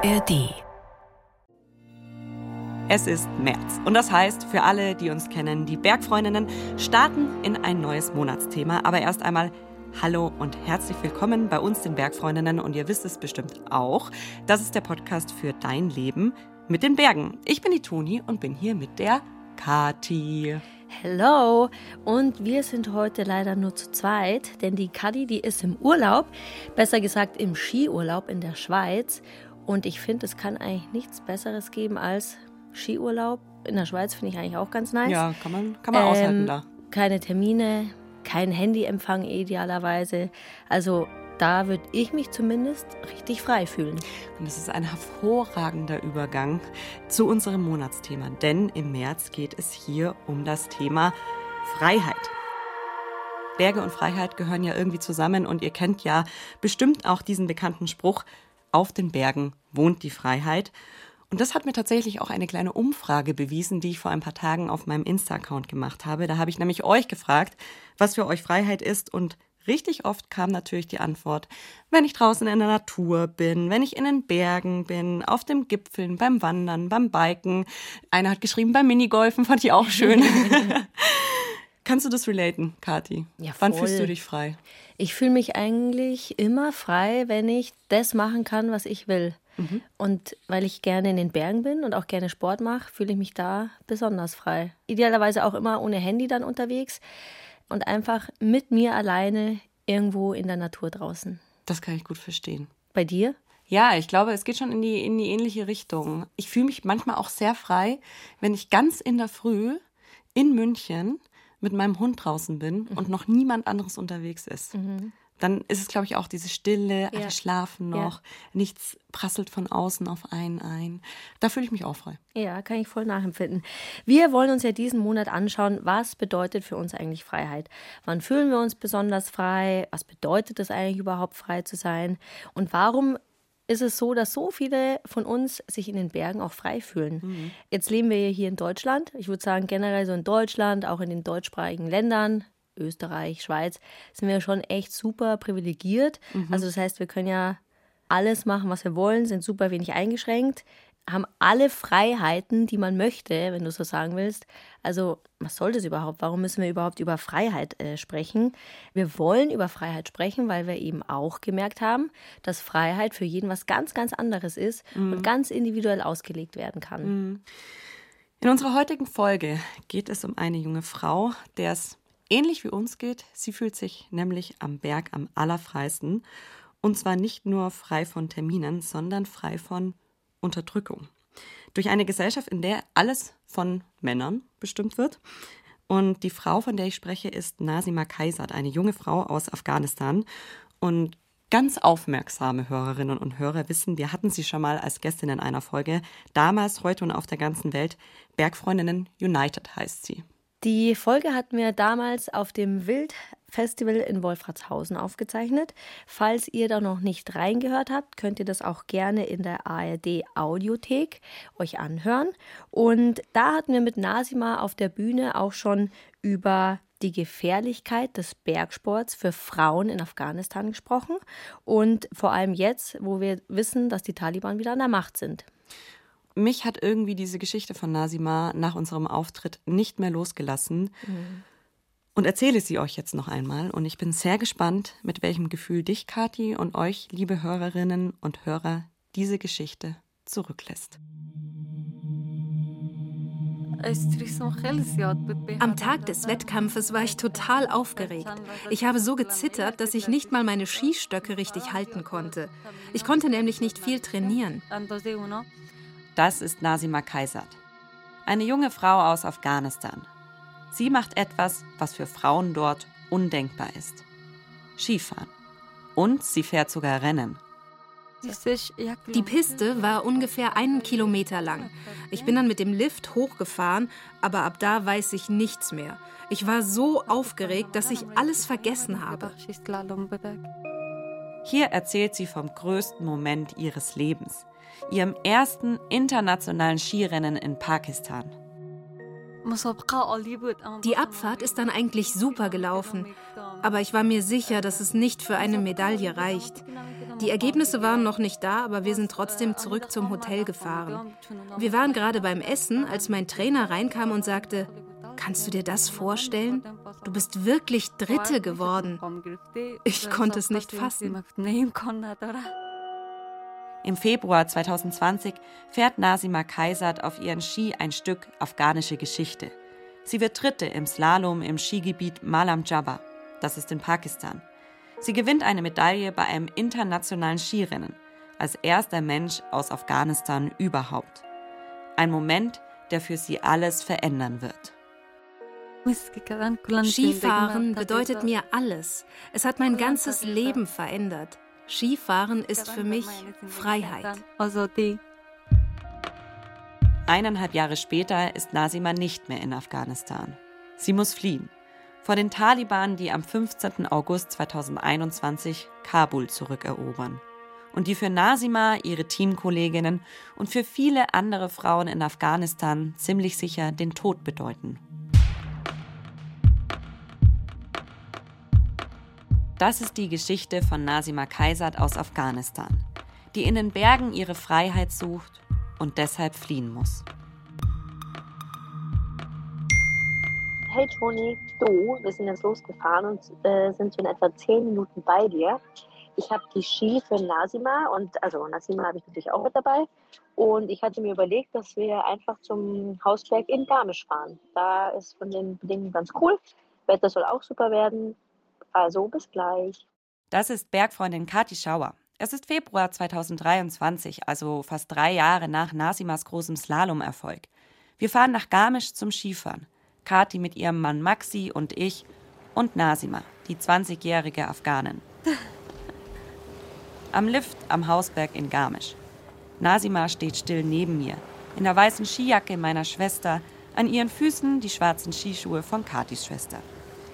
ARD. Es ist März und das heißt, für alle, die uns kennen, die Bergfreundinnen starten in ein neues Monatsthema. Aber erst einmal Hallo und herzlich willkommen bei uns, den Bergfreundinnen. Und ihr wisst es bestimmt auch, das ist der Podcast für dein Leben mit den Bergen. Ich bin die Toni und bin hier mit der Kati. Hello! Und wir sind heute leider nur zu zweit, denn die Kadi, die ist im Urlaub, besser gesagt im Skiurlaub in der Schweiz. Und ich finde, es kann eigentlich nichts Besseres geben als Skiurlaub. In der Schweiz finde ich eigentlich auch ganz nice. Ja, kann man, kann man ähm, aushalten da. Keine Termine, kein Handyempfang idealerweise. Also da würde ich mich zumindest richtig frei fühlen. Und das ist ein hervorragender Übergang zu unserem Monatsthema, denn im März geht es hier um das Thema Freiheit. Berge und Freiheit gehören ja irgendwie zusammen und ihr kennt ja bestimmt auch diesen bekannten Spruch, auf den Bergen wohnt die Freiheit. Und das hat mir tatsächlich auch eine kleine Umfrage bewiesen, die ich vor ein paar Tagen auf meinem Insta-Account gemacht habe. Da habe ich nämlich euch gefragt, was für euch Freiheit ist und richtig oft kam natürlich die Antwort, wenn ich draußen in der Natur bin, wenn ich in den Bergen bin, auf dem Gipfeln, beim Wandern, beim Biken. Einer hat geschrieben, beim Minigolfen, fand ich auch schön. Kannst du das relaten, Kati? Ja, voll. Wann fühlst du dich frei? Ich fühle mich eigentlich immer frei, wenn ich das machen kann, was ich will. Mhm. Und weil ich gerne in den Bergen bin und auch gerne Sport mache, fühle ich mich da besonders frei. Idealerweise auch immer ohne Handy dann unterwegs und einfach mit mir alleine irgendwo in der Natur draußen. Das kann ich gut verstehen. Bei dir? Ja, ich glaube, es geht schon in die, in die ähnliche Richtung. Ich fühle mich manchmal auch sehr frei, wenn ich ganz in der Früh in München mit meinem Hund draußen bin mhm. und noch niemand anderes unterwegs ist. Mhm dann ist es, glaube ich, auch diese Stille, ja. alle schlafen noch, ja. nichts prasselt von außen auf einen ein. Da fühle ich mich auch frei. Ja, kann ich voll nachempfinden. Wir wollen uns ja diesen Monat anschauen, was bedeutet für uns eigentlich Freiheit? Wann fühlen wir uns besonders frei? Was bedeutet es eigentlich überhaupt, frei zu sein? Und warum ist es so, dass so viele von uns sich in den Bergen auch frei fühlen. Mhm. Jetzt leben wir hier in Deutschland. Ich würde sagen, generell so in Deutschland, auch in den deutschsprachigen Ländern, Österreich, Schweiz, sind wir schon echt super privilegiert. Mhm. Also das heißt, wir können ja alles machen, was wir wollen, sind super wenig eingeschränkt, haben alle Freiheiten, die man möchte, wenn du so sagen willst. Also, was soll das überhaupt? Warum müssen wir überhaupt über Freiheit äh, sprechen? Wir wollen über Freiheit sprechen, weil wir eben auch gemerkt haben, dass Freiheit für jeden was ganz, ganz anderes ist mhm. und ganz individuell ausgelegt werden kann. Mhm. In unserer heutigen Folge geht es um eine junge Frau, der es ähnlich wie uns geht. Sie fühlt sich nämlich am Berg am allerfreisten. Und zwar nicht nur frei von Terminen, sondern frei von Unterdrückung. Durch eine Gesellschaft, in der alles von Männern bestimmt wird. Und die Frau, von der ich spreche, ist Nasima Kaisat, eine junge Frau aus Afghanistan. Und ganz aufmerksame Hörerinnen und Hörer wissen, wir hatten sie schon mal als Gästin in einer Folge. Damals, heute und auf der ganzen Welt. Bergfreundinnen United heißt sie. Die Folge hatten wir damals auf dem Wildfestival in Wolfratshausen aufgezeichnet. Falls ihr da noch nicht reingehört habt, könnt ihr das auch gerne in der ARD Audiothek euch anhören. Und da hatten wir mit Nasima auf der Bühne auch schon über die Gefährlichkeit des Bergsports für Frauen in Afghanistan gesprochen und vor allem jetzt, wo wir wissen, dass die Taliban wieder an der Macht sind mich hat irgendwie diese Geschichte von Nasima nach unserem Auftritt nicht mehr losgelassen. Mhm. Und erzähle sie euch jetzt noch einmal. Und ich bin sehr gespannt, mit welchem Gefühl dich, Kathi, und euch, liebe Hörerinnen und Hörer, diese Geschichte zurücklässt. Am Tag des Wettkampfes war ich total aufgeregt. Ich habe so gezittert, dass ich nicht mal meine Skistöcke richtig halten konnte. Ich konnte nämlich nicht viel trainieren. Das ist Nasima Kaisat, eine junge Frau aus Afghanistan. Sie macht etwas, was für Frauen dort undenkbar ist. Skifahren. Und sie fährt sogar Rennen. Die Piste war ungefähr einen Kilometer lang. Ich bin dann mit dem Lift hochgefahren, aber ab da weiß ich nichts mehr. Ich war so aufgeregt, dass ich alles vergessen habe. Hier erzählt sie vom größten Moment ihres Lebens ihrem ersten internationalen Skirennen in Pakistan. Die Abfahrt ist dann eigentlich super gelaufen. Aber ich war mir sicher, dass es nicht für eine Medaille reicht. Die Ergebnisse waren noch nicht da, aber wir sind trotzdem zurück zum Hotel gefahren. Wir waren gerade beim Essen, als mein Trainer reinkam und sagte, Kannst du dir das vorstellen? Du bist wirklich Dritte geworden. Ich konnte es nicht fassen. Im Februar 2020 fährt Nasima Kaisat auf ihren Ski ein Stück afghanische Geschichte. Sie wird Dritte im Slalom im Skigebiet Malam Jabba. Das ist in Pakistan. Sie gewinnt eine Medaille bei einem internationalen Skirennen, als erster Mensch aus Afghanistan überhaupt. Ein Moment, der für sie alles verändern wird. Skifahren bedeutet mir alles. Es hat mein ganzes Leben verändert. Skifahren ist für mich Freiheit. Eineinhalb Jahre später ist Nasima nicht mehr in Afghanistan. Sie muss fliehen. Vor den Taliban, die am 15. August 2021 Kabul zurückerobern. Und die für Nasima, ihre Teamkolleginnen und für viele andere Frauen in Afghanistan ziemlich sicher den Tod bedeuten. Das ist die Geschichte von Nasima Kaisat aus Afghanistan, die in den Bergen ihre Freiheit sucht und deshalb fliehen muss. Hey Toni, du, wir sind jetzt losgefahren und äh, sind so in etwa zehn Minuten bei dir. Ich habe die Ski für Nasima und also Nasima habe ich natürlich auch mit dabei. Und ich hatte mir überlegt, dass wir einfach zum Hausberg in Garmisch fahren. Da ist von den Bedingungen ganz cool. Wetter soll auch super werden. Also bis gleich. Das ist Bergfreundin Kati Schauer. Es ist Februar 2023, also fast drei Jahre nach Nasimas großem Slalomerfolg. Wir fahren nach Garmisch zum Skifahren. Kati mit ihrem Mann Maxi und ich und Nasima, die 20-jährige Afghanin. Am Lift am Hausberg in Garmisch. Nasima steht still neben mir, in der weißen Skijacke meiner Schwester, an ihren Füßen die schwarzen Skischuhe von Katis Schwester.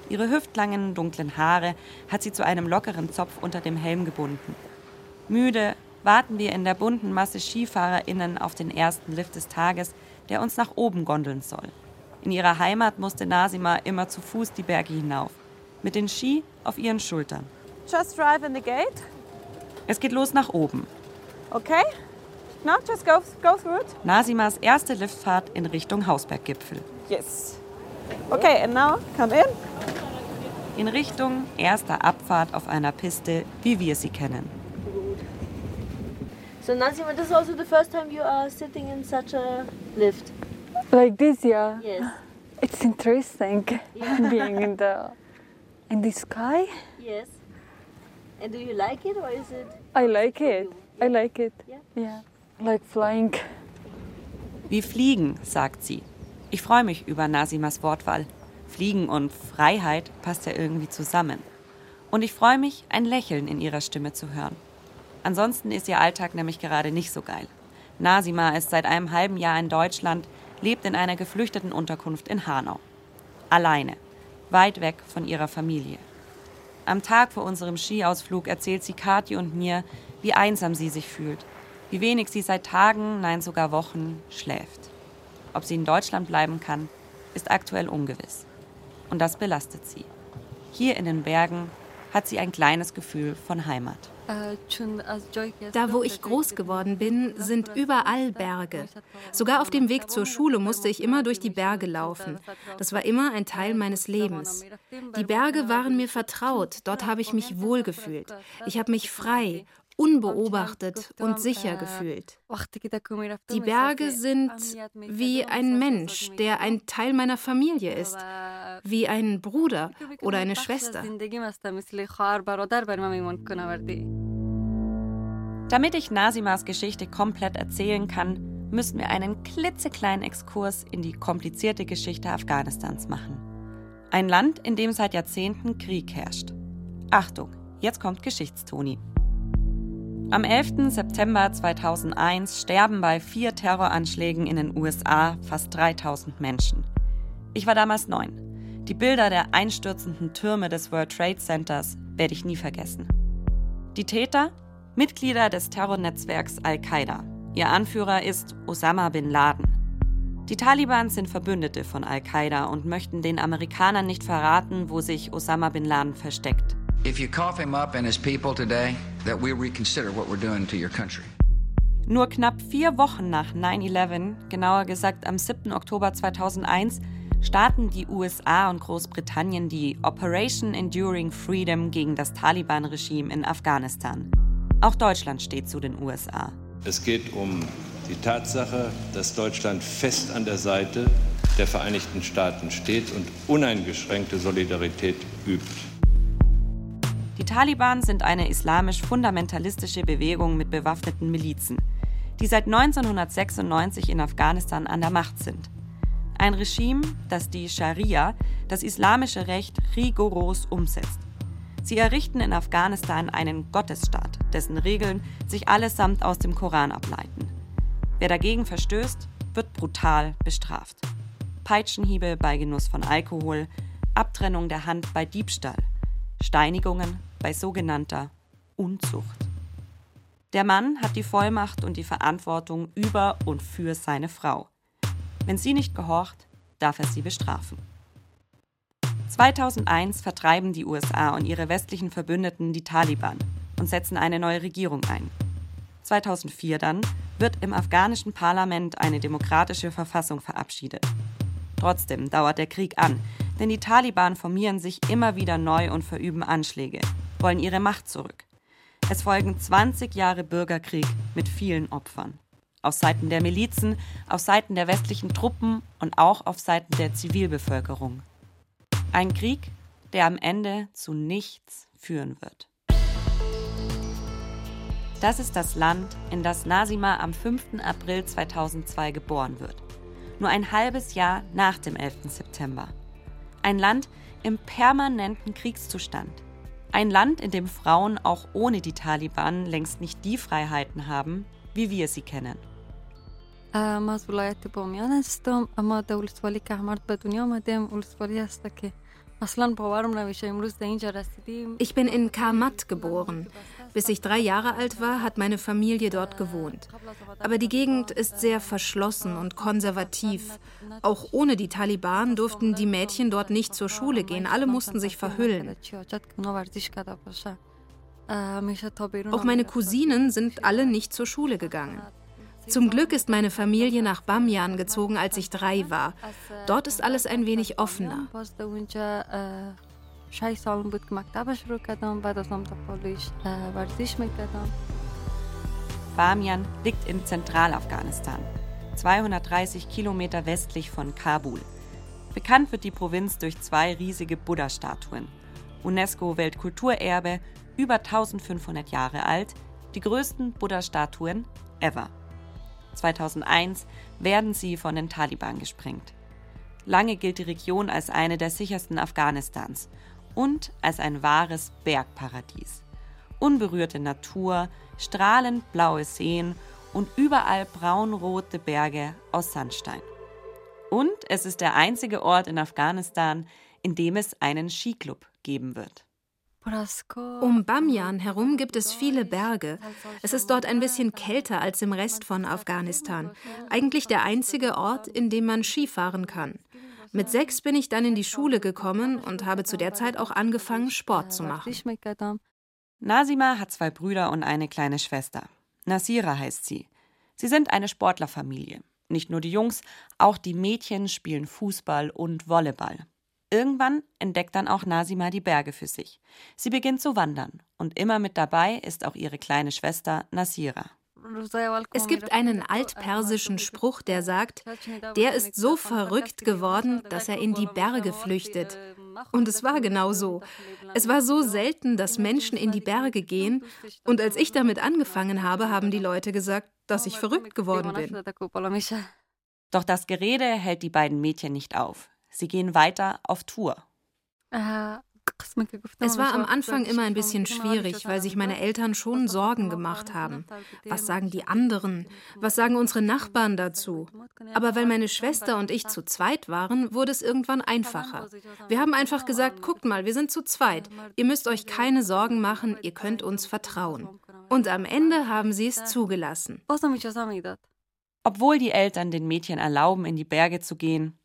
Ihre hüftlangen, dunklen Haare hat sie zu einem lockeren Zopf unter dem Helm gebunden. Müde warten wir in der bunten Masse SkifahrerInnen auf den ersten Lift des Tages, der uns nach oben gondeln soll. In ihrer Heimat musste Nasima immer zu Fuß die Berge hinauf, mit den Ski auf ihren Schultern. Just drive in the gate. Es geht los nach oben. Okay? No, just go, go through it. Nasimas erste Liftfahrt in Richtung Hausberggipfel. Yes. Okay, and now come in in Richtung erster Abfahrt auf einer Piste, wie wir sie kennen. So Nancy, this is also the first time you are sitting in such a lift. Like this, yeah. Yes. It's interesting yeah. being in the in the sky. Yes. And do you like it or is it? I like it. Yeah. I like it. Yeah. yeah. Like flying. Wie fliegen, sagt sie. Ich freue mich über Nasimas Wortwahl. Fliegen und Freiheit passt ja irgendwie zusammen. Und ich freue mich, ein Lächeln in ihrer Stimme zu hören. Ansonsten ist ihr Alltag nämlich gerade nicht so geil. Nasima ist seit einem halben Jahr in Deutschland, lebt in einer geflüchteten Unterkunft in Hanau. Alleine, weit weg von ihrer Familie. Am Tag vor unserem Skiausflug erzählt sie Kathi und mir, wie einsam sie sich fühlt, wie wenig sie seit Tagen, nein sogar Wochen schläft. Ob sie in Deutschland bleiben kann, ist aktuell ungewiss und das belastet sie. Hier in den Bergen hat sie ein kleines Gefühl von Heimat. Da, wo ich groß geworden bin, sind überall Berge. Sogar auf dem Weg zur Schule musste ich immer durch die Berge laufen. Das war immer ein Teil meines Lebens. Die Berge waren mir vertraut, dort habe ich mich wohlgefühlt. Ich habe mich frei, unbeobachtet und sicher gefühlt. Die Berge sind wie ein Mensch, der ein Teil meiner Familie ist, wie ein Bruder oder eine Schwester. Damit ich Nasimas Geschichte komplett erzählen kann, müssen wir einen klitzekleinen Exkurs in die komplizierte Geschichte Afghanistans machen. Ein Land, in dem seit Jahrzehnten Krieg herrscht. Achtung, jetzt kommt Geschichtstoni. Am 11. September 2001 sterben bei vier Terroranschlägen in den USA fast 3000 Menschen. Ich war damals neun. Die Bilder der einstürzenden Türme des World Trade Centers werde ich nie vergessen. Die Täter? Mitglieder des Terrornetzwerks Al-Qaida. Ihr Anführer ist Osama bin Laden. Die Taliban sind Verbündete von Al-Qaida und möchten den Amerikanern nicht verraten, wo sich Osama bin Laden versteckt. If you cough him up and his people today, that we reconsider what we're doing to your country. Nur knapp vier Wochen nach 9-11, genauer gesagt am 7. Oktober 2001, starten die USA und Großbritannien die Operation Enduring Freedom gegen das Taliban-Regime in Afghanistan. Auch Deutschland steht zu den USA. Es geht um die Tatsache, dass Deutschland fest an der Seite der Vereinigten Staaten steht und uneingeschränkte Solidarität übt. Die Taliban sind eine islamisch-fundamentalistische Bewegung mit bewaffneten Milizen, die seit 1996 in Afghanistan an der Macht sind. Ein Regime, das die Scharia, das islamische Recht, rigoros umsetzt. Sie errichten in Afghanistan einen Gottesstaat, dessen Regeln sich allesamt aus dem Koran ableiten. Wer dagegen verstößt, wird brutal bestraft. Peitschenhiebe bei Genuss von Alkohol, Abtrennung der Hand bei Diebstahl, Steinigungen bei sogenannter Unzucht. Der Mann hat die Vollmacht und die Verantwortung über und für seine Frau. Wenn sie nicht gehorcht, darf er sie bestrafen. 2001 vertreiben die USA und ihre westlichen Verbündeten die Taliban und setzen eine neue Regierung ein. 2004 dann wird im afghanischen Parlament eine demokratische Verfassung verabschiedet. Trotzdem dauert der Krieg an, denn die Taliban formieren sich immer wieder neu und verüben Anschläge, wollen ihre Macht zurück. Es folgen 20 Jahre Bürgerkrieg mit vielen Opfern. Auf Seiten der Milizen, auf Seiten der westlichen Truppen und auch auf Seiten der Zivilbevölkerung. Ein Krieg, der am Ende zu nichts führen wird. Das ist das Land, in das Nasima am 5. April 2002 geboren wird. Nur ein halbes Jahr nach dem 11. September. Ein Land im permanenten Kriegszustand. Ein Land, in dem Frauen auch ohne die Taliban längst nicht die Freiheiten haben, wie wir sie kennen. ما از ولایت بامیان هستم اما در ولسوالی که به دنیا آمدیم ولسوالی هست که ich bin in Karmat geboren. Bis ich drei Jahre alt war, hat meine Familie dort gewohnt. Aber die Gegend ist sehr verschlossen und konservativ. Auch ohne die Taliban durften die Mädchen dort nicht zur Schule gehen. Alle mussten sich verhüllen. Auch meine Cousinen sind alle nicht zur Schule gegangen. Zum Glück ist meine Familie nach Bamyan gezogen, als ich drei war. Dort ist alles ein wenig offener. Bamian liegt in Zentralafghanistan, 230 Kilometer westlich von Kabul. Bekannt wird die Provinz durch zwei riesige Buddha-Statuen. UNESCO-Weltkulturerbe, über 1500 Jahre alt, die größten Buddha-Statuen ever. 2001 werden sie von den Taliban gesprengt. Lange gilt die Region als eine der sichersten Afghanistans und als ein wahres Bergparadies. Unberührte Natur, strahlend blaue Seen und überall braunrote Berge aus Sandstein. Und es ist der einzige Ort in Afghanistan, in dem es einen Skiclub geben wird. Um Bamyan herum gibt es viele Berge. Es ist dort ein bisschen kälter als im Rest von Afghanistan. Eigentlich der einzige Ort, in dem man Skifahren kann. Mit sechs bin ich dann in die Schule gekommen und habe zu der Zeit auch angefangen, Sport zu machen. Nasima hat zwei Brüder und eine kleine Schwester. Nasira heißt sie. Sie sind eine Sportlerfamilie. Nicht nur die Jungs, auch die Mädchen spielen Fußball und Volleyball. Irgendwann entdeckt dann auch Nasima die Berge für sich. Sie beginnt zu wandern und immer mit dabei ist auch ihre kleine Schwester Nasira. Es gibt einen altpersischen Spruch, der sagt, der ist so verrückt geworden, dass er in die Berge flüchtet. Und es war genau so. Es war so selten, dass Menschen in die Berge gehen. Und als ich damit angefangen habe, haben die Leute gesagt, dass ich verrückt geworden bin. Doch das Gerede hält die beiden Mädchen nicht auf. Sie gehen weiter auf Tour. Es war am Anfang immer ein bisschen schwierig, weil sich meine Eltern schon Sorgen gemacht haben. Was sagen die anderen? Was sagen unsere Nachbarn dazu? Aber weil meine Schwester und ich zu zweit waren, wurde es irgendwann einfacher. Wir haben einfach gesagt, guckt mal, wir sind zu zweit. Ihr müsst euch keine Sorgen machen, ihr könnt uns vertrauen. Und am Ende haben sie es zugelassen. Obwohl die Eltern den Mädchen erlauben, in die Berge zu gehen,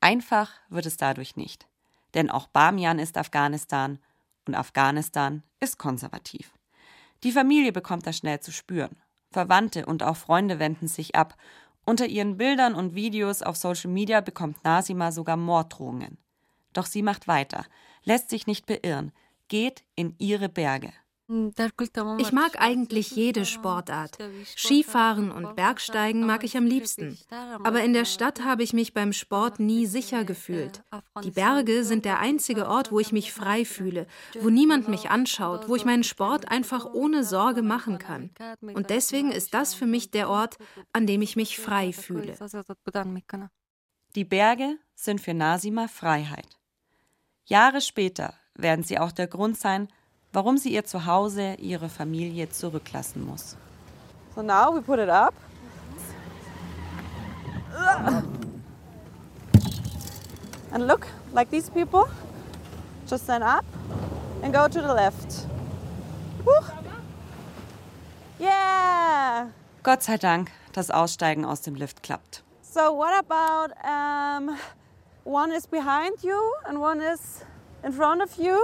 einfach wird es dadurch nicht. Denn auch Bamian ist Afghanistan und Afghanistan ist konservativ. Die Familie bekommt das schnell zu spüren. Verwandte und auch Freunde wenden sich ab. Unter ihren Bildern und Videos auf Social Media bekommt Nasima sogar Morddrohungen. Doch sie macht weiter, lässt sich nicht beirren, geht in ihre Berge. Ich mag eigentlich jede Sportart. Skifahren und Bergsteigen mag ich am liebsten. Aber in der Stadt habe ich mich beim Sport nie sicher gefühlt. Die Berge sind der einzige Ort, wo ich mich frei fühle, wo niemand mich anschaut, wo ich meinen Sport einfach ohne Sorge machen kann. Und deswegen ist das für mich der Ort, an dem ich mich frei fühle. Die Berge sind für Nasima Freiheit. Jahre später werden sie auch der Grund sein, warum sie ihr Zuhause, ihre Familie zurücklassen muss. So now we put it up. And look, like these people, just stand up and go to the left. Yeah! Gott sei Dank, das Aussteigen aus dem Lift klappt. So what about um, one is behind you and one is in front of you?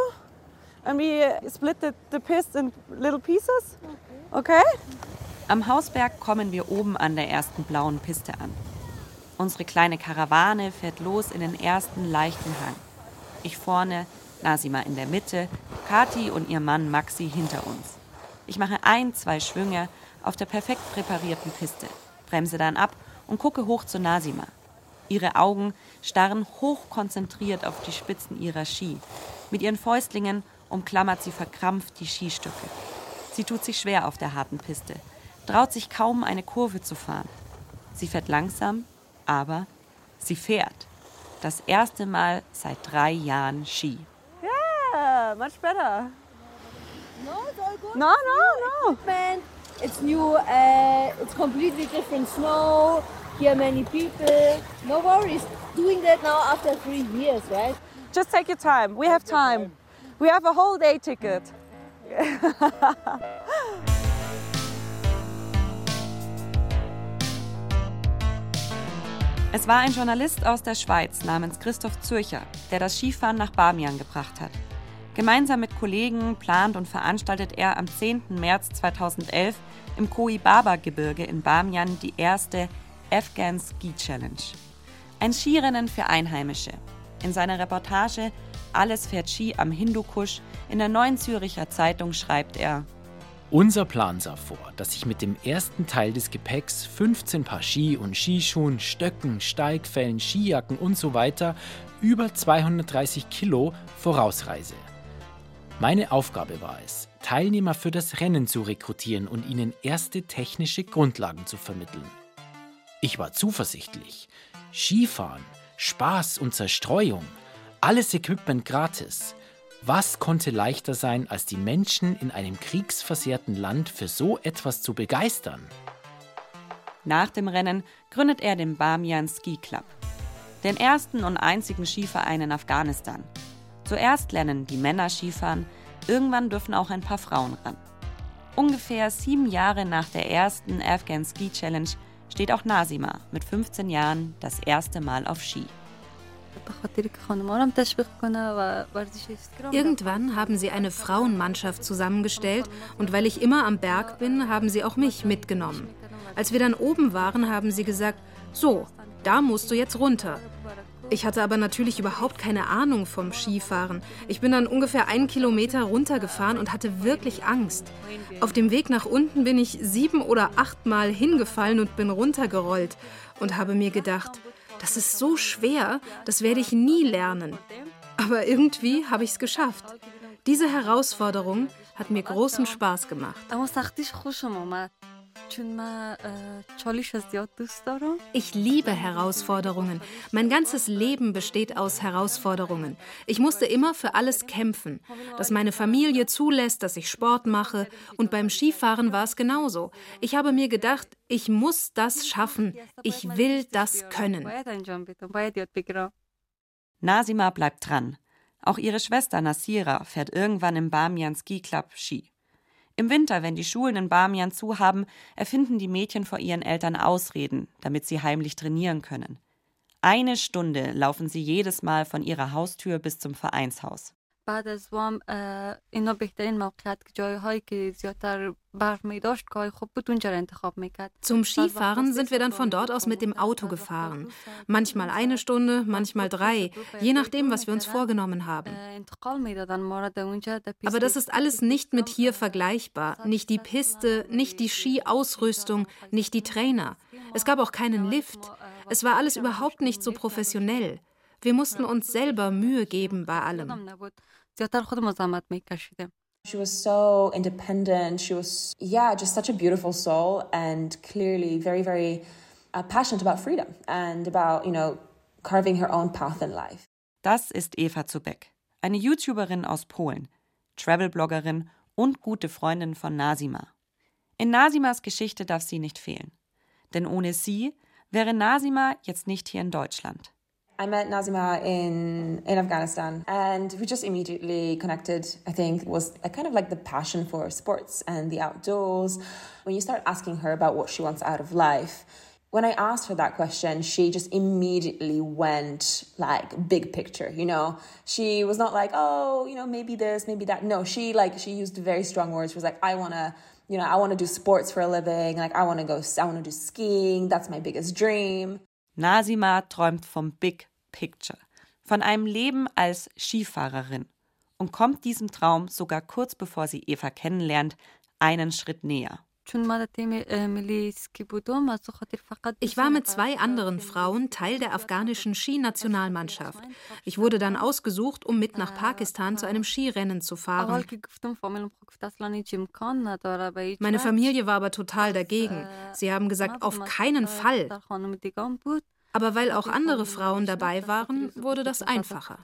And we split the, the pist in little pieces. Okay? Am Hausberg kommen wir oben an der ersten blauen Piste an. Unsere kleine Karawane fährt los in den ersten leichten Hang. Ich vorne, Nasima in der Mitte, Kati und ihr Mann Maxi hinter uns. Ich mache ein, zwei Schwünge auf der perfekt präparierten Piste, bremse dann ab und gucke hoch zu Nasima. Ihre Augen starren hochkonzentriert auf die Spitzen ihrer Ski. Mit ihren Fäustlingen umklammert sie verkrampft die Skistücke. Sie tut sich schwer auf der harten Piste, traut sich kaum eine Kurve zu fahren. Sie fährt langsam, aber sie fährt. Das erste Mal seit drei Jahren Ski. Yeah, much better. No, it's all good. No, no, no. It's new. Uh, it's completely different snow. Here many people. No worries. Doing that now after three years, right? Just take your time. We have time. We have a whole day ticket. Es war ein Journalist aus der Schweiz namens Christoph Zürcher, der das Skifahren nach Bamian gebracht hat. Gemeinsam mit Kollegen plant und veranstaltet er am 10. März 2011 im Koibaba-Gebirge in Bamian die erste Afghan Ski Challenge. Ein Skirennen für Einheimische. In seiner Reportage alles fährt Ski am Hindukusch. In der Neuen Züricher Zeitung schreibt er: Unser Plan sah vor, dass ich mit dem ersten Teil des Gepäcks 15 Paar Ski und Skischuhen, Stöcken, Steigfällen, Skijacken und so weiter über 230 Kilo vorausreise. Meine Aufgabe war es, Teilnehmer für das Rennen zu rekrutieren und ihnen erste technische Grundlagen zu vermitteln. Ich war zuversichtlich. Skifahren, Spaß und Zerstreuung – alles Equipment gratis. Was konnte leichter sein, als die Menschen in einem kriegsversehrten Land für so etwas zu begeistern? Nach dem Rennen gründet er den Bamian Ski Club, den ersten und einzigen Skiverein in Afghanistan. Zuerst lernen die Männer Skifahren, irgendwann dürfen auch ein paar Frauen ran. Ungefähr sieben Jahre nach der ersten Afghan Ski Challenge steht auch Nasima mit 15 Jahren das erste Mal auf Ski. Irgendwann haben sie eine Frauenmannschaft zusammengestellt und weil ich immer am Berg bin, haben sie auch mich mitgenommen. Als wir dann oben waren, haben sie gesagt, so, da musst du jetzt runter. Ich hatte aber natürlich überhaupt keine Ahnung vom Skifahren. Ich bin dann ungefähr einen Kilometer runtergefahren und hatte wirklich Angst. Auf dem Weg nach unten bin ich sieben oder achtmal hingefallen und bin runtergerollt und habe mir gedacht, das ist so schwer, das werde ich nie lernen. Aber irgendwie habe ich es geschafft. Diese Herausforderung hat mir großen Spaß gemacht. Ich liebe Herausforderungen. Mein ganzes Leben besteht aus Herausforderungen. Ich musste immer für alles kämpfen, dass meine Familie zulässt, dass ich Sport mache. Und beim Skifahren war es genauso. Ich habe mir gedacht, ich muss das schaffen. Ich will das können. Nasima bleibt dran. Auch ihre Schwester Nasira fährt irgendwann im Bamian Ski Club Ski. Im Winter, wenn die Schulen in Bamian zu haben, erfinden die Mädchen vor ihren Eltern Ausreden, damit sie heimlich trainieren können. Eine Stunde laufen sie jedes Mal von ihrer Haustür bis zum Vereinshaus. بعد از وام اینا بهترین موقعیت جایهایی که زیادتر برف می داشت که خوب بود اونجا انتخاب میکرد Zum Skifahren sind wir dann von dort aus mit dem Auto gefahren. Manchmal eine Stunde, manchmal drei, je nachdem, was wir uns vorgenommen haben. Aber das ist alles nicht mit hier vergleichbar. Nicht die Piste, nicht die Skiausrüstung, nicht die Trainer. Es gab auch keinen Lift. Es war alles überhaupt nicht so professionell. Wir mussten uns selber Mühe geben bei allem. زیادتر خودمون زحمت میکشیدیم She was so independent. She was, yeah, just such a beautiful soul and clearly very, very uh, passionate about freedom and about, you know, carving her own path in life. Das ist Eva Zubeck, eine YouTuberin aus Polen, Travel-Bloggerin und gute Freundin von Nasima. In Nasimas Geschichte darf sie nicht fehlen. Denn ohne sie wäre Nasima jetzt nicht hier in Deutschland. I met Nazima in in Afghanistan, and we just immediately connected. I think was kind of like the passion for sports and the outdoors. When you start asking her about what she wants out of life, when I asked her that question, she just immediately went like big picture, you know. She was not like, oh, you know, maybe this, maybe that. No, she like she used very strong words. She was like, I wanna, you know, I wanna do sports for a living. Like I wanna go, I wanna do skiing. That's my biggest dream. Nasima träumt vom Big Picture, von einem Leben als Skifahrerin und kommt diesem Traum sogar kurz bevor sie Eva kennenlernt, einen Schritt näher. Ich war mit zwei anderen Frauen Teil der afghanischen Skinationalmannschaft. Ich wurde dann ausgesucht, um mit nach Pakistan zu einem Skirennen zu fahren. Meine Familie war aber total dagegen. Sie haben gesagt, auf keinen Fall. Aber weil auch andere Frauen dabei waren, wurde das einfacher.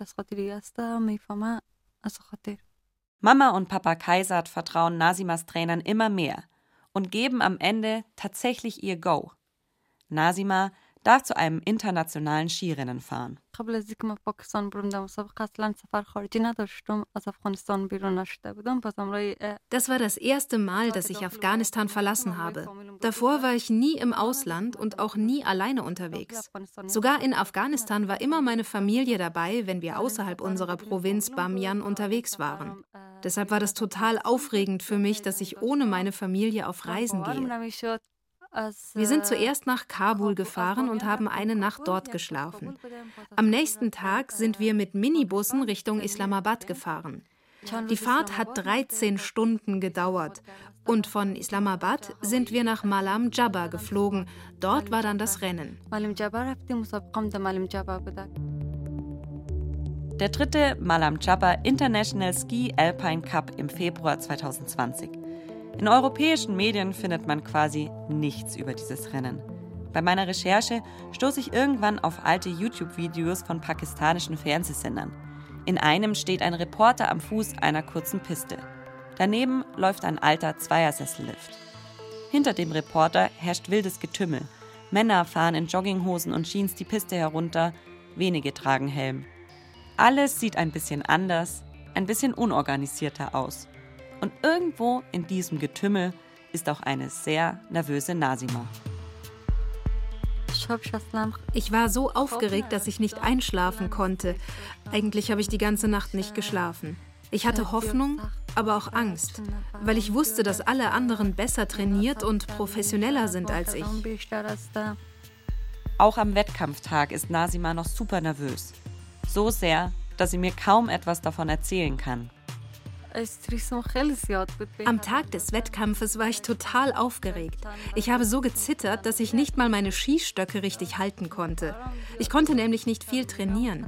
Mama und Papa Kaisat vertrauen Nasimas Trainern immer mehr und geben am Ende tatsächlich ihr Go. Nasima darf zu einem internationalen Skirennen fahren. Das war das erste Mal, dass ich Afghanistan verlassen habe. Davor war ich nie im Ausland und auch nie alleine unterwegs. Sogar in Afghanistan war immer meine Familie dabei, wenn wir außerhalb unserer Provinz Bamiyan unterwegs waren. Deshalb war das total aufregend für mich, dass ich ohne meine Familie auf Reisen gehe. Wir sind zuerst nach Kabul gefahren und haben eine Nacht dort geschlafen. Am nächsten Tag sind wir mit Minibussen Richtung Islamabad gefahren. Die Fahrt hat 13 Stunden gedauert und von Islamabad sind wir nach Malam Jabba geflogen. Dort war dann das Rennen. Der dritte Malam Jabba International Ski Alpine Cup im Februar 2020. In europäischen Medien findet man quasi nichts über dieses Rennen. Bei meiner Recherche stoße ich irgendwann auf alte YouTube-Videos von pakistanischen Fernsehsendern. In einem steht ein Reporter am Fuß einer kurzen Piste. Daneben läuft ein alter Zweiersessellift. Hinter dem Reporter herrscht wildes Getümmel. Männer fahren in Jogginghosen und Jeans die Piste herunter, wenige tragen Helm. Alles sieht ein bisschen anders, ein bisschen unorganisierter aus. Und irgendwo in diesem Getümmel ist auch eine sehr nervöse Nasima. Ich war so aufgeregt, dass ich nicht einschlafen konnte. Eigentlich habe ich die ganze Nacht nicht geschlafen. Ich hatte Hoffnung, aber auch Angst, weil ich wusste, dass alle anderen besser trainiert und professioneller sind als ich. Auch am Wettkampftag ist Nasima noch super nervös. So sehr, dass sie mir kaum etwas davon erzählen kann. Am Tag des Wettkampfes war ich total aufgeregt. Ich habe so gezittert, dass ich nicht mal meine Skistöcke richtig halten konnte. Ich konnte nämlich nicht viel trainieren.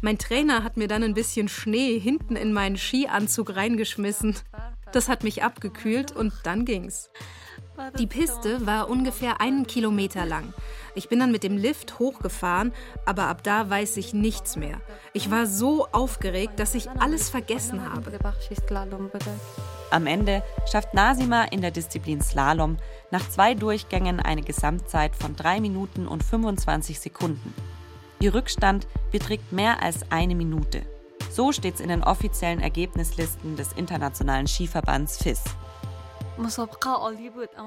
Mein Trainer hat mir dann ein bisschen Schnee hinten in meinen Skianzug reingeschmissen. Das hat mich abgekühlt und dann ging's. Die Piste war ungefähr einen Kilometer lang. Ich bin dann mit dem Lift hochgefahren, aber ab da weiß ich nichts mehr. Ich war so aufgeregt, dass ich alles vergessen habe. Am Ende schafft Nasima in der Disziplin Slalom nach zwei Durchgängen eine Gesamtzeit von 3 Minuten und 25 Sekunden. Ihr Rückstand beträgt mehr als eine Minute. So steht es in den offiziellen Ergebnislisten des Internationalen Skiverbands FIS.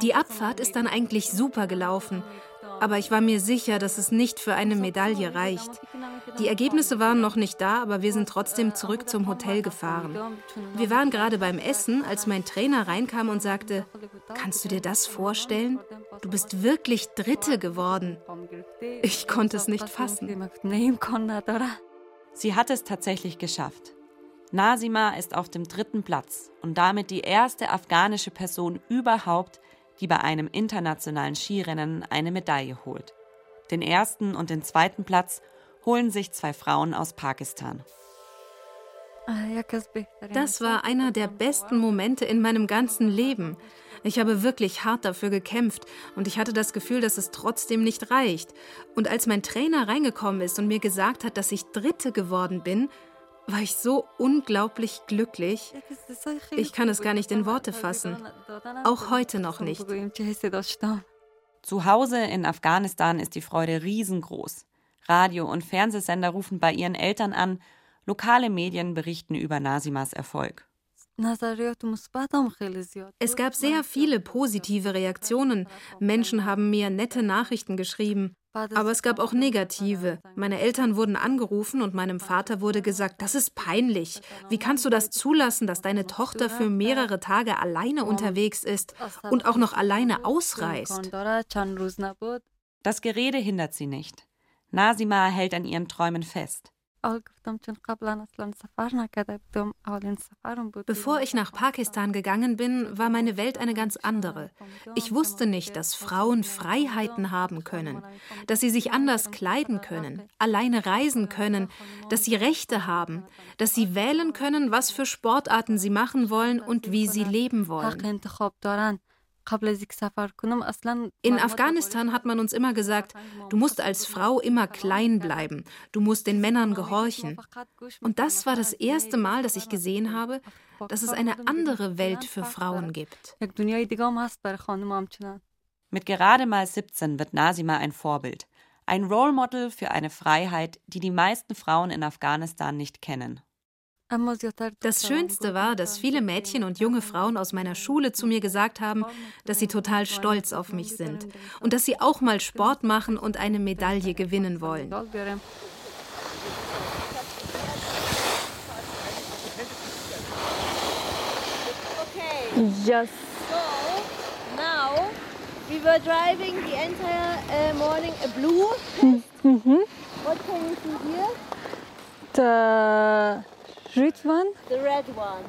Die Abfahrt ist dann eigentlich super gelaufen, aber ich war mir sicher, dass es nicht für eine Medaille reicht. Die Ergebnisse waren noch nicht da, aber wir sind trotzdem zurück zum Hotel gefahren. Wir waren gerade beim Essen, als mein Trainer reinkam und sagte, kannst du dir das vorstellen? Du bist wirklich Dritte geworden. Ich konnte es nicht fassen. Sie hat es tatsächlich geschafft. Nasima ist auf dem dritten Platz und damit die erste afghanische Person überhaupt, die bei einem internationalen Skirennen eine Medaille holt. Den ersten und den zweiten Platz holen sich zwei Frauen aus Pakistan. Das war einer der besten Momente in meinem ganzen Leben. Ich habe wirklich hart dafür gekämpft und ich hatte das Gefühl, dass es trotzdem nicht reicht. Und als mein Trainer reingekommen ist und mir gesagt hat, dass ich Dritte geworden bin, war ich so unglaublich glücklich. Ich kann es gar nicht in Worte fassen. Auch heute noch nicht. Zu Hause in Afghanistan ist die Freude riesengroß. Radio- und Fernsehsender rufen bei ihren Eltern an, lokale Medien berichten über Nasimas Erfolg. Es gab sehr viele positive Reaktionen. Menschen haben mir nette Nachrichten geschrieben. Aber es gab auch negative. Meine Eltern wurden angerufen und meinem Vater wurde gesagt, das ist peinlich. Wie kannst du das zulassen, dass deine Tochter für mehrere Tage alleine unterwegs ist und auch noch alleine ausreist? Das Gerede hindert sie nicht. Nasima hält an ihren Träumen fest. Bevor ich nach Pakistan gegangen bin, war meine Welt eine ganz andere. Ich wusste nicht, dass Frauen Freiheiten haben können, dass sie sich anders kleiden können, alleine reisen können, dass sie Rechte haben, dass sie wählen können, was für Sportarten sie machen wollen und wie sie leben wollen. In Afghanistan hat man uns immer gesagt, du musst als Frau immer klein bleiben, du musst den Männern gehorchen. Und das war das erste Mal, dass ich gesehen habe, dass es eine andere Welt für Frauen gibt. Mit gerade mal 17 wird Nasima ein Vorbild, ein Role Model für eine Freiheit, die die meisten Frauen in Afghanistan nicht kennen. Das Schönste war, dass viele Mädchen und junge Frauen aus meiner Schule zu mir gesagt haben, dass sie total stolz auf mich sind und dass sie auch mal Sport machen und eine Medaille gewinnen wollen. Yes. So now we were driving the entire uh, morning a blue. Mm -hmm. What can you see here? The red one? The red one.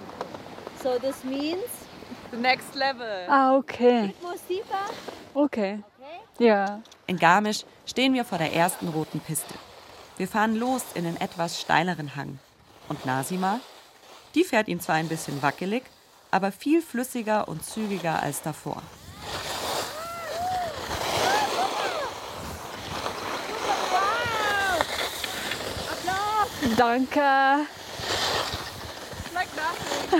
So this means the next level. Ah, okay. More steeper. Okay. okay. Ja. In Garmisch stehen wir vor der ersten roten Piste. Wir fahren los in den etwas steileren Hang. Und Nasima? Die fährt ihn zwar ein bisschen wackelig, aber viel flüssiger und zügiger als davor. Danke. Are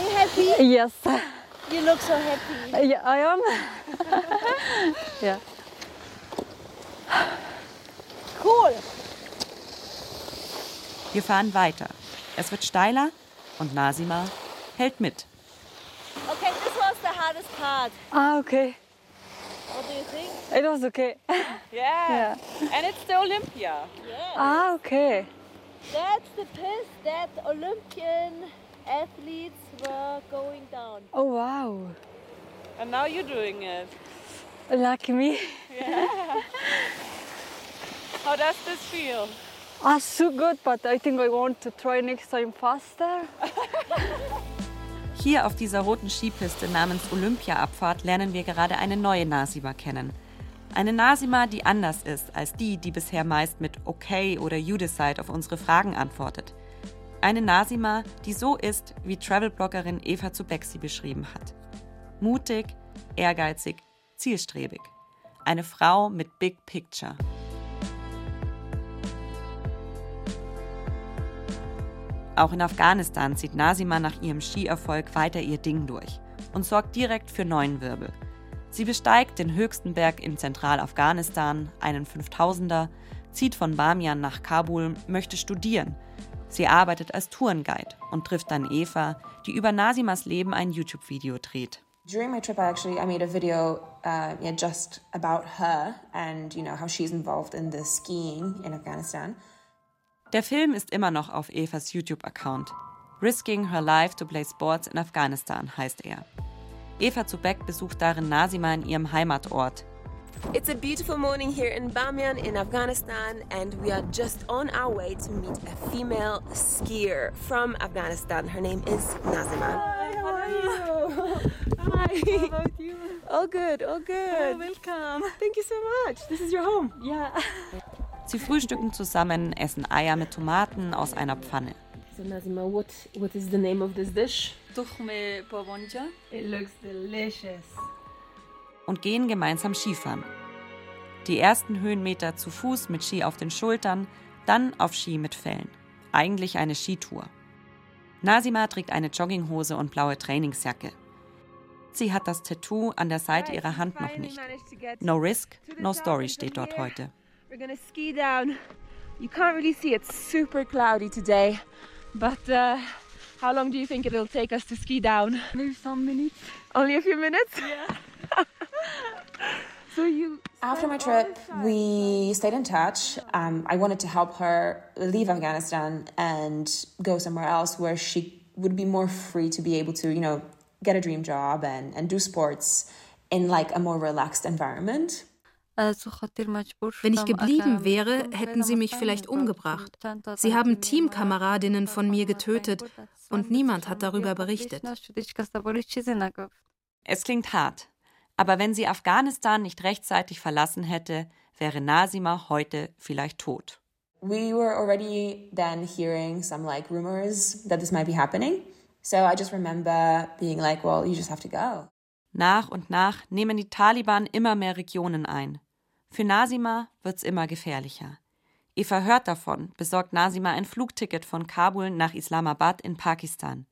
you happy? Yes. You look so happy. Yeah, I am. yeah. Cool. Wir fahren weiter. Es wird steiler und Nasima hält mit. Okay, this was the hardest part. Ah, okay. What do you think? It was okay. yeah. yeah. And it's the Olympia. Yeah. Ah, okay. That's the piss that Olympian athletes were going down. Oh wow! And now you're doing it. Lucky me. Yeah. How does this feel? Ah, so good, but I think I want to try next time faster. Hier auf dieser roten Skipiste namens Olympia-Abfahrt lernen wir gerade eine neue Nasima kennen. Eine Nasima, die anders ist als die, die bisher meist mit Okay oder You Decide auf unsere Fragen antwortet. Eine Nasima, die so ist, wie Travelbloggerin Eva Zubeck sie beschrieben hat. Mutig, ehrgeizig, zielstrebig. Eine Frau mit Big Picture. Auch in Afghanistan zieht Nasima nach ihrem Skierfolg weiter ihr Ding durch und sorgt direkt für neuen Wirbel – Sie besteigt den höchsten Berg in Zentralafghanistan, einen 5000er, zieht von Bamian nach Kabul, möchte studieren. Sie arbeitet als Tourenguide und trifft dann Eva, die über Nasimas Leben ein YouTube-Video dreht. During my trip, I actually I made a video uh, yeah, just about her and you know how she's involved in the skiing in Afghanistan. Der Film ist immer noch auf Evas YouTube-Account. Risking Her Life to Play Sports in Afghanistan heißt er. Eva Zubek besucht darin Nasima in ihrem Heimatort. It's a beautiful morning here in Bamiyan in Afghanistan, and we are just on our way to meet a female skier from Afghanistan. Her name is Nazima. Hi, how are you? Hi. How about you? All good, all good. Oh, welcome. Thank you so much. This is your home. Yeah. Sie frühstücken zusammen, essen Eier mit Tomaten aus einer Pfanne. So Nazima, what what is the name of this dish? Tukhme pavonja. It looks delicious. Und gehen gemeinsam Skifahren. Die ersten Höhenmeter zu Fuß mit Ski auf den Schultern, dann auf Ski mit Fellen. Eigentlich eine Skitour. Nasima trägt eine Jogginghose und blaue Trainingsjacke. Sie hat das Tattoo an der Seite ihrer Hand noch nicht. No risk, no story steht dort heute. We're gonna ski down. You can't really see it's super cloudy today, but uh, how long do you think it'll take us to ski down? Maybe some minutes. Only a few minutes. Yeah. so you. After my trip, we stayed in touch. Um, I wanted to help her leave Afghanistan and go somewhere else where she would be more free to be able to, you know, get a dream job and, and do sports in like a more relaxed environment. Wenn ich geblieben wäre, hätten sie mich vielleicht umgebracht. Sie haben Teamkameradinnen von mir getötet und niemand hat darüber berichtet. Es klingt hart, aber wenn sie Afghanistan nicht rechtzeitig verlassen hätte, wäre Nasima heute vielleicht tot. We were already then hearing some like rumors that this might be happening. So I just remember being like, well, you just have to go. Nach und nach nehmen die Taliban immer mehr Regionen ein. Für Nasima wird's immer gefährlicher. Eva hört davon, besorgt Nasima ein Flugticket von Kabul nach Islamabad in Pakistan.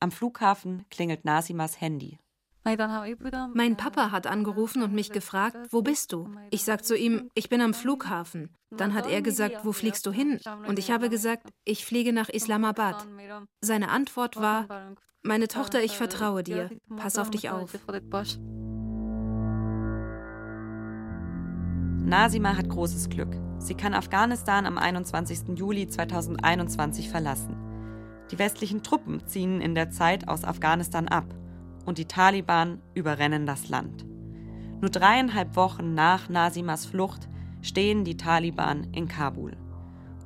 Am Flughafen klingelt Nasimas Handy. Mein Papa hat angerufen und mich gefragt, wo bist du? Ich sag zu ihm, ich bin am Flughafen. Dann hat er gesagt, wo fliegst du hin? Und ich habe gesagt, ich fliege nach Islamabad. Seine Antwort war, meine Tochter, ich vertraue dir. Pass auf dich auf. Nasima hat großes Glück. Sie kann Afghanistan am 21. Juli 2021 verlassen. Die westlichen Truppen ziehen in der Zeit aus Afghanistan ab und die Taliban überrennen das Land. Nur dreieinhalb Wochen nach Nasimas Flucht stehen die Taliban in Kabul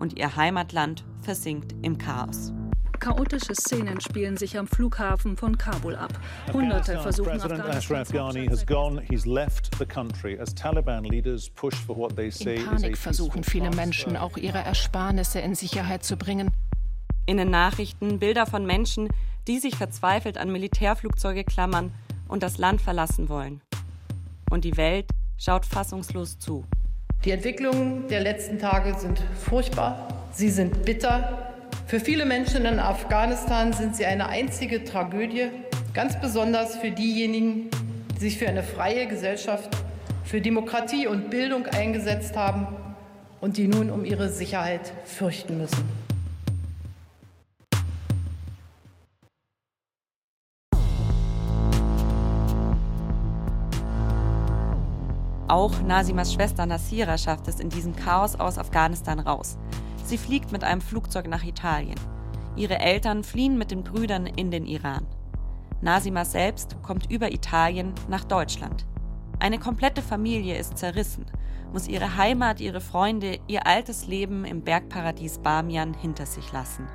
und ihr Heimatland versinkt im Chaos. Chaotische Szenen spielen sich am Flughafen von Kabul ab. Hunderte versuchen President Ashraf Ghani has gone. He's left the country as Taliban leaders push for what they say In Panik versuchen viele Menschen, auch ihre Ersparnisse in Sicherheit zu bringen. In den Nachrichten Bilder von Menschen, die sich verzweifelt an Militärflugzeuge klammern und das Land verlassen wollen. Und die Welt schaut fassungslos zu. Die Entwicklungen der letzten Tage sind furchtbar. Sie sind bitter. Für viele Menschen in Afghanistan sind sie eine einzige Tragödie, ganz besonders für diejenigen, die sich für eine freie Gesellschaft, für Demokratie und Bildung eingesetzt haben und die nun um ihre Sicherheit fürchten müssen. Auch Nasimas Schwester Nasira schafft es in diesem Chaos aus Afghanistan raus. Sie fliegt mit einem Flugzeug nach Italien. Ihre Eltern fliehen mit den Brüdern in den Iran. Nasima selbst kommt über Italien nach Deutschland. Eine komplette Familie ist zerrissen, muss ihre Heimat, ihre Freunde, ihr altes Leben im Bergparadies Bamian hinter sich lassen.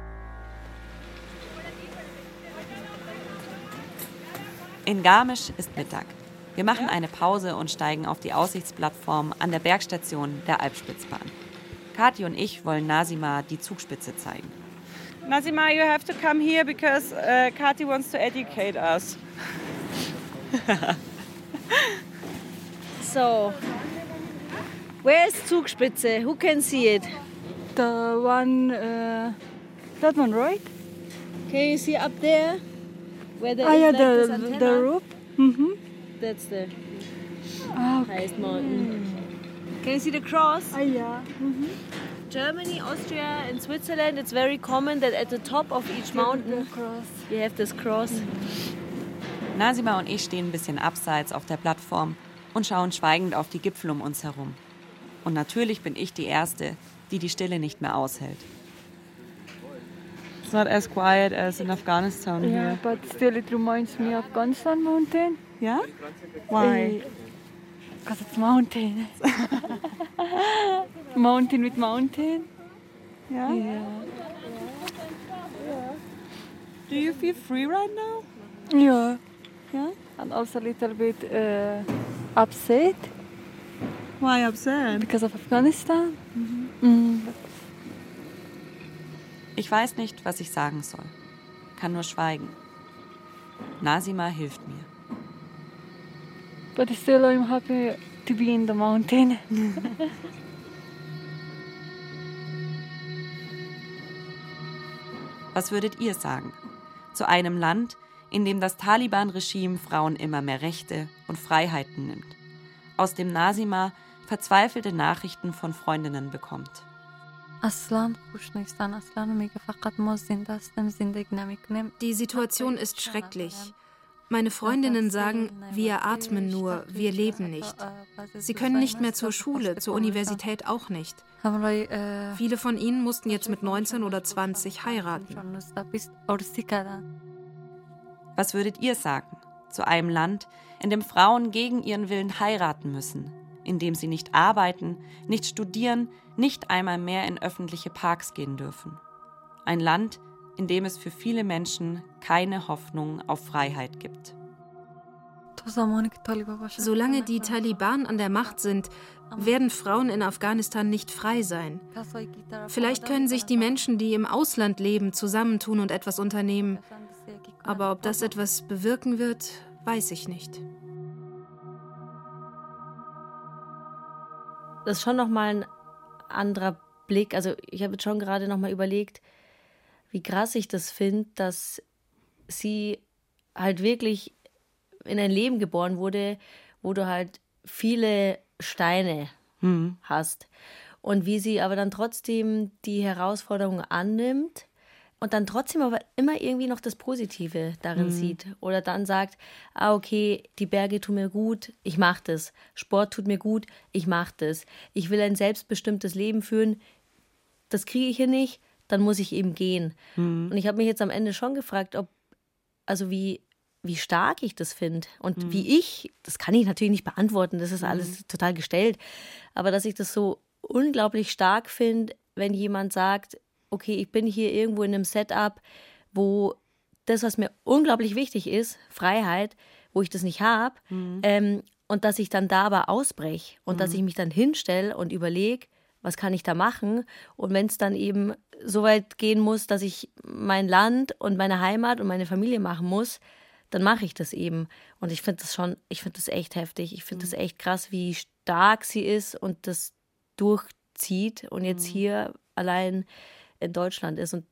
In Garmisch ist Mittag. Wir machen eine Pause und steigen auf die Aussichtsplattform an der Bergstation der Alpspitzbahn. Kathi und ich wollen Nasima die Zugspitze zeigen. Nazima, you have to come here because uh, Kati wants to educate us. So, where's Zugspitze? Who can see it? The one, uh, that one, right? Can you see up there? Where there ah, is yeah, like the, the rope. Mm-hmm. That's the Ah, highest mountain. Can you see the cross? Ah, ja. Mhm. Germany, Austria, and Switzerland, it's very common that at the top of each mountain you have this cross. Nasima und ich stehen ein bisschen abseits auf der Plattform und schauen schweigend auf die Gipfel um uns herum. Und natürlich bin ich die Erste, die die Stille nicht mehr aushält. It's not as quiet as in Afghanistan Yeah, here. but still it reminds me of Afghanistan mountain. Yeah? Why? Because it's mountain. mountain with mountain. Yeah? Yeah. Do you feel free right now? Yeah. Yeah? And also a little bit uh, upset. Why upset? Because of Afghanistan. Mm. Ich weiß nicht, was ich sagen soll. Kann nur schweigen. Nasima hilft mir but still I'm happy to be in the mountain. Was würdet ihr sagen? Zu einem Land, in dem das Taliban-Regime Frauen immer mehr Rechte und Freiheiten nimmt. Aus dem Nasima verzweifelte Nachrichten von Freundinnen bekommt. Die Situation ist schrecklich. Meine Freundinnen sagen, wir atmen nur, wir leben nicht. Sie können nicht mehr zur Schule, zur Universität auch nicht. Viele von ihnen mussten jetzt mit 19 oder 20 heiraten. Was würdet ihr sagen zu einem Land, in dem Frauen gegen ihren Willen heiraten müssen, in dem sie nicht arbeiten, nicht studieren, nicht einmal mehr in öffentliche Parks gehen dürfen? Ein Land, in dem es für viele Menschen keine Hoffnung auf Freiheit gibt. Solange die Taliban an der Macht sind, werden Frauen in Afghanistan nicht frei sein. Vielleicht können sich die Menschen, die im Ausland leben, zusammentun und etwas unternehmen. Aber ob das etwas bewirken wird, weiß ich nicht. Das ist schon nochmal ein anderer Blick. Also ich habe jetzt schon gerade nochmal überlegt, wie krass ich das finde, dass sie halt wirklich in ein Leben geboren wurde, wo du halt viele Steine Mhm. hast. Und wie sie aber dann trotzdem die Herausforderung annimmt und dann trotzdem aber immer irgendwie noch das Positive darin Mhm. sieht. Oder dann sagt, ah, okay, die Berge tun mir gut, ich mach das. Sport tut mir gut, ich mach das. Ich will ein selbstbestimmtes Leben führen, das kriege ich hier nicht, dann muss ich eben gehen. Mhm. Und ich habe mich jetzt am Ende schon gefragt, ob, also wie, wie stark ich das finde und Mhm. wie ich, das kann ich natürlich nicht beantworten, das ist alles Mhm. total gestellt, aber dass ich das so unglaublich stark finde, wenn jemand sagt, okay, ich bin hier irgendwo in einem Setup, wo das, was mir unglaublich wichtig ist, Freiheit, wo ich das nicht habe, Mhm. ähm, und dass ich dann da aber ausbreche und dass Mhm. ich mich dann hinstelle und überlege, was kann ich da machen? Und wenn es dann eben so weit gehen muss, dass ich mein Land und meine Heimat und meine Familie machen muss, dann mache ich das eben. Und ich finde das schon, ich finde das echt heftig. Ich finde das echt krass, wie stark sie ist und das durchzieht und jetzt hier allein in Deutschland ist. Und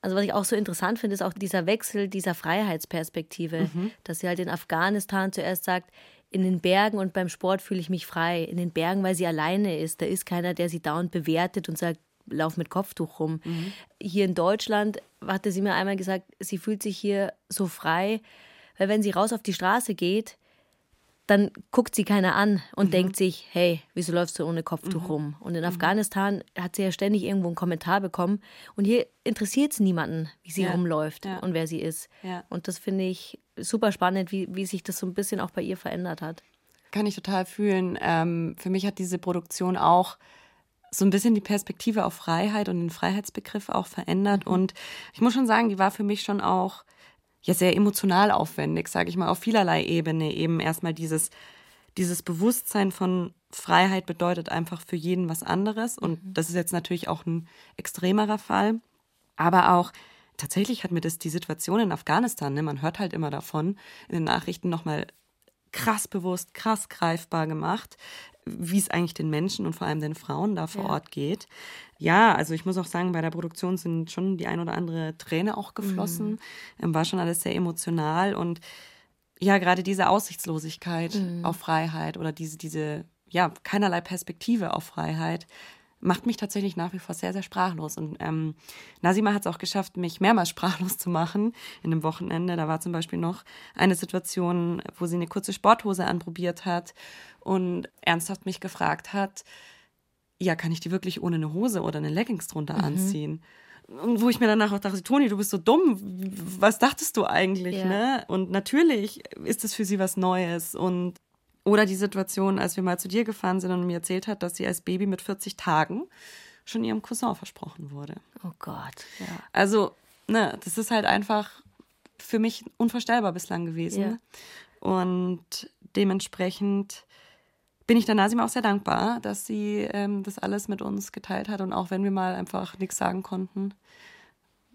also was ich auch so interessant finde, ist auch dieser Wechsel dieser Freiheitsperspektive, Mhm. dass sie halt in Afghanistan zuerst sagt, in den Bergen und beim Sport fühle ich mich frei. In den Bergen, weil sie alleine ist. Da ist keiner, der sie dauernd bewertet und sagt, lauf mit Kopftuch rum. Mhm. Hier in Deutschland hatte sie mir einmal gesagt, sie fühlt sich hier so frei, weil wenn sie raus auf die Straße geht, dann guckt sie keiner an und denkt sich, hey, wieso läufst du ohne Kopftuch rum? Und in Afghanistan hat sie ja ständig irgendwo einen Kommentar bekommen. Und hier interessiert es niemanden, wie sie Ja, rumläuft ja. und wer sie ist. Ja. Und das finde ich super spannend, wie, wie sich das so ein bisschen auch bei ihr verändert hat. Kann ich total fühlen. Ähm, für mich hat diese Produktion auch so ein bisschen die Perspektive auf Freiheit und den Freiheitsbegriff auch verändert. Und ich muss schon sagen, die war für mich schon auch ja sehr emotional aufwendig, sage ich mal, auf vielerlei Ebene. Eben erstmal dieses, dieses Bewusstsein von Freiheit bedeutet einfach für jeden was anderes. Und das ist jetzt natürlich auch ein extremerer Fall. Aber auch tatsächlich hat mir das die Situation in Afghanistan, ne, man hört halt immer davon, in den Nachrichten nochmal krass bewusst, krass greifbar gemacht, wie es eigentlich den Menschen und vor allem den Frauen da vor Ja. Ort geht. Ja, also ich muss auch sagen, bei der Produktion sind schon die ein oder andere Träne auch geflossen. Mhm. Ähm, War schon alles sehr emotional und ja, gerade diese Aussichtslosigkeit Mhm. auf Freiheit oder diese, diese ja, keinerlei Perspektive auf Freiheit, macht mich tatsächlich nach wie vor sehr, sehr sprachlos. Und ähm, Nasima hat es auch geschafft, mich mehrmals sprachlos zu machen in dem Wochenende. Da war zum Beispiel noch eine Situation, wo sie eine kurze Sporthose anprobiert hat und ernsthaft mich gefragt hat, ja, kann ich die wirklich ohne eine Hose oder eine Leggings drunter mhm. anziehen? Und wo ich mir danach auch dachte, Toni, du bist so dumm. Was dachtest du eigentlich, ja. ne? Und natürlich ist es für sie was Neues und oder die Situation, als wir mal zu dir gefahren sind und mir erzählt hat, dass sie als Baby mit 40 Tagen schon ihrem Cousin versprochen wurde. Oh Gott, ja. Also, ne, das ist halt einfach für mich unvorstellbar bislang gewesen. Ja. Und dementsprechend bin ich der Nasim auch sehr dankbar, dass sie ähm, das alles mit uns geteilt hat und auch wenn wir mal einfach nichts sagen konnten,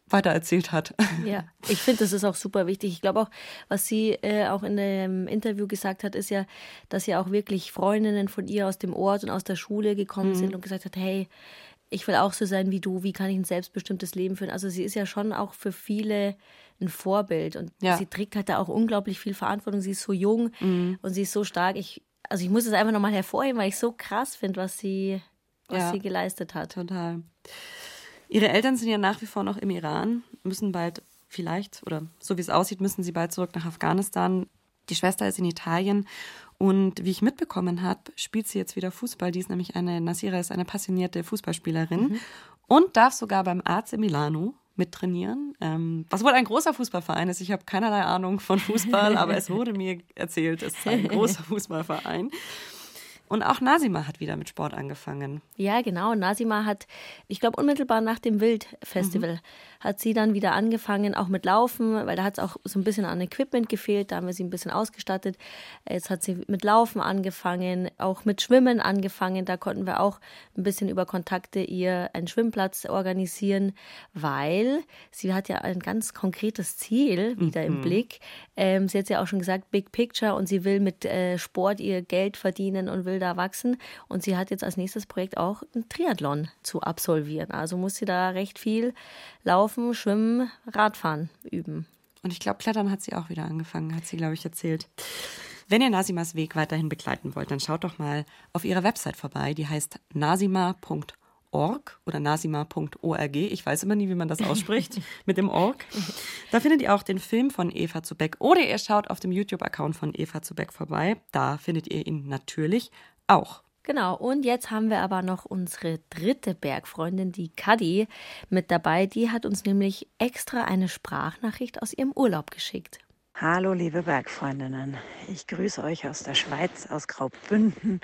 weitererzählt hat. Ja, ich finde, das ist auch super wichtig. Ich glaube auch, was sie äh, auch in dem Interview gesagt hat, ist ja, dass ja auch wirklich Freundinnen von ihr aus dem Ort und aus der Schule gekommen mhm. sind und gesagt hat, hey, ich will auch so sein wie du, wie kann ich ein selbstbestimmtes Leben führen? Also sie ist ja schon auch für viele ein Vorbild und ja. sie trägt halt da auch unglaublich viel Verantwortung. Sie ist so jung mhm. und sie ist so stark. Ich, also ich muss es einfach nochmal hervorheben, weil ich so krass finde, was sie, was ja. sie geleistet hat. Total. Ihre Eltern sind ja nach wie vor noch im Iran, müssen bald vielleicht, oder so wie es aussieht, müssen sie bald zurück nach Afghanistan. Die Schwester ist in Italien und wie ich mitbekommen habe, spielt sie jetzt wieder Fußball. Die ist nämlich eine, Nasira ist eine passionierte Fußballspielerin mhm. und darf sogar beim AC Milano mittrainieren, ähm, was wohl ein großer Fußballverein ist. Ich habe keinerlei Ahnung von Fußball, aber es wurde mir erzählt, es ist ein großer Fußballverein. Und auch Nasima hat wieder mit Sport angefangen. Ja, genau. Nasima hat, ich glaube, unmittelbar nach dem Wildfestival mhm. hat sie dann wieder angefangen, auch mit Laufen, weil da hat es auch so ein bisschen an Equipment gefehlt. Da haben wir sie ein bisschen ausgestattet. Jetzt hat sie mit Laufen angefangen, auch mit Schwimmen angefangen. Da konnten wir auch ein bisschen über Kontakte ihr einen Schwimmplatz organisieren, weil sie hat ja ein ganz konkretes Ziel wieder mhm. im Blick. Ähm, sie hat ja auch schon gesagt, Big Picture und sie will mit äh, Sport ihr Geld verdienen und will da wachsen. Und sie hat jetzt als nächstes Projekt auch ein Triathlon zu absolvieren. Also muss sie da recht viel laufen, schwimmen, Radfahren üben. Und ich glaube, Klettern hat sie auch wieder angefangen, hat sie, glaube ich, erzählt. Wenn ihr Nasimas Weg weiterhin begleiten wollt, dann schaut doch mal auf ihrer Website vorbei. Die heißt nasima.org org oder nasima.org. Ich weiß immer nie, wie man das ausspricht mit dem org. Da findet ihr auch den Film von Eva Zubeck oder ihr schaut auf dem YouTube-Account von Eva Zubeck vorbei. Da findet ihr ihn natürlich auch. Genau, und jetzt haben wir aber noch unsere dritte Bergfreundin, die Kadi, mit dabei. Die hat uns nämlich extra eine Sprachnachricht aus ihrem Urlaub geschickt. Hallo, liebe Bergfreundinnen. Ich grüße euch aus der Schweiz, aus Graubünden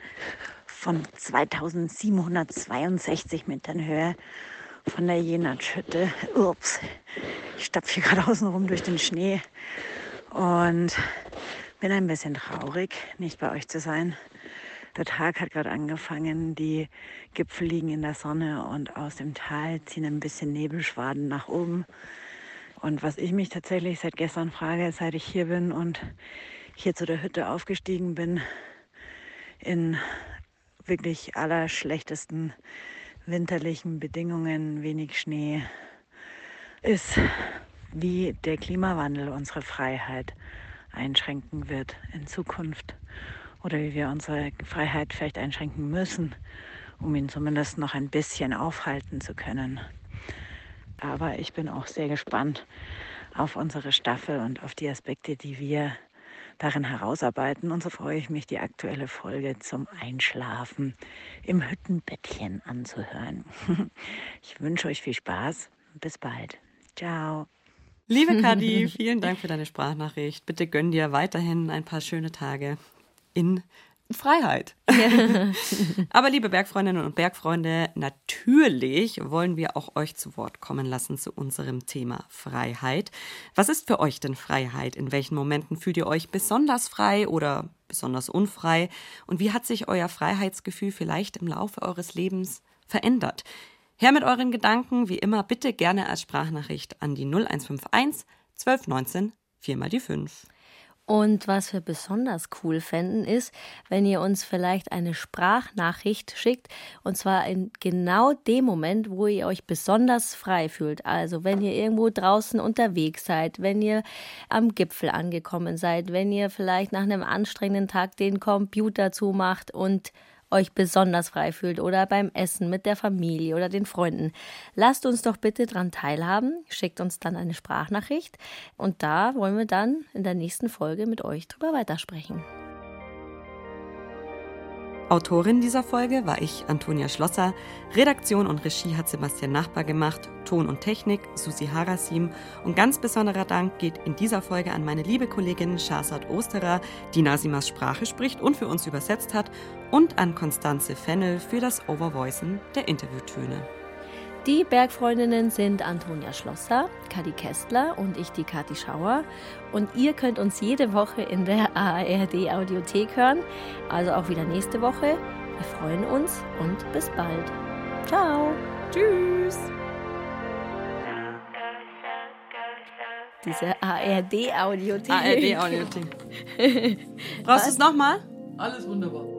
von 2762 Metern Höhe von der Jenatschhütte. Ups, ich stapfe hier gerade außen rum durch den Schnee und bin ein bisschen traurig, nicht bei euch zu sein. Der Tag hat gerade angefangen, die Gipfel liegen in der Sonne und aus dem Tal ziehen ein bisschen Nebelschwaden nach oben. Und was ich mich tatsächlich seit gestern frage, seit ich hier bin und hier zu der Hütte aufgestiegen bin, in wirklich allerschlechtesten winterlichen Bedingungen, wenig Schnee, ist, wie der Klimawandel unsere Freiheit einschränken wird in Zukunft oder wie wir unsere Freiheit vielleicht einschränken müssen, um ihn zumindest noch ein bisschen aufhalten zu können. Aber ich bin auch sehr gespannt auf unsere Staffel und auf die Aspekte, die wir darin herausarbeiten. Und so freue ich mich, die aktuelle Folge zum Einschlafen im Hüttenbettchen anzuhören. Ich wünsche euch viel Spaß. Bis bald. Ciao. Liebe Kadi, vielen Dank für deine Sprachnachricht. Bitte gönn dir weiterhin ein paar schöne Tage in Freiheit. Ja. Aber liebe Bergfreundinnen und Bergfreunde, natürlich wollen wir auch euch zu Wort kommen lassen zu unserem Thema Freiheit. Was ist für euch denn Freiheit? In welchen Momenten fühlt ihr euch besonders frei oder besonders unfrei? Und wie hat sich euer Freiheitsgefühl vielleicht im Laufe eures Lebens verändert? Her mit euren Gedanken, wie immer, bitte gerne als Sprachnachricht an die 0151 1219 4 mal die 5. Und was wir besonders cool fänden, ist, wenn ihr uns vielleicht eine Sprachnachricht schickt. Und zwar in genau dem Moment, wo ihr euch besonders frei fühlt. Also wenn ihr irgendwo draußen unterwegs seid, wenn ihr am Gipfel angekommen seid, wenn ihr vielleicht nach einem anstrengenden Tag den Computer zumacht und euch besonders frei fühlt oder beim Essen mit der Familie oder den Freunden. Lasst uns doch bitte dran teilhaben. Schickt uns dann eine Sprachnachricht und da wollen wir dann in der nächsten Folge mit euch drüber weitersprechen. Autorin dieser Folge war ich, Antonia Schlosser. Redaktion und Regie hat Sebastian Nachbar gemacht. Ton und Technik Susi Harasim. Und ganz besonderer Dank geht in dieser Folge an meine liebe Kollegin Shahzad Osterer, die Nasimas Sprache spricht und für uns übersetzt hat. Und an Konstanze Fennel für das Overvoicen der Interviewtöne. Die Bergfreundinnen sind Antonia Schlosser, Kadi Kästler und ich, die Kati Schauer. Und ihr könnt uns jede Woche in der ARD Audiothek hören, also auch wieder nächste Woche. Wir freuen uns und bis bald. Ciao. Tschüss. Diese ARD Audiothek. ARD Audiothek. Brauchst du es nochmal? Alles wunderbar.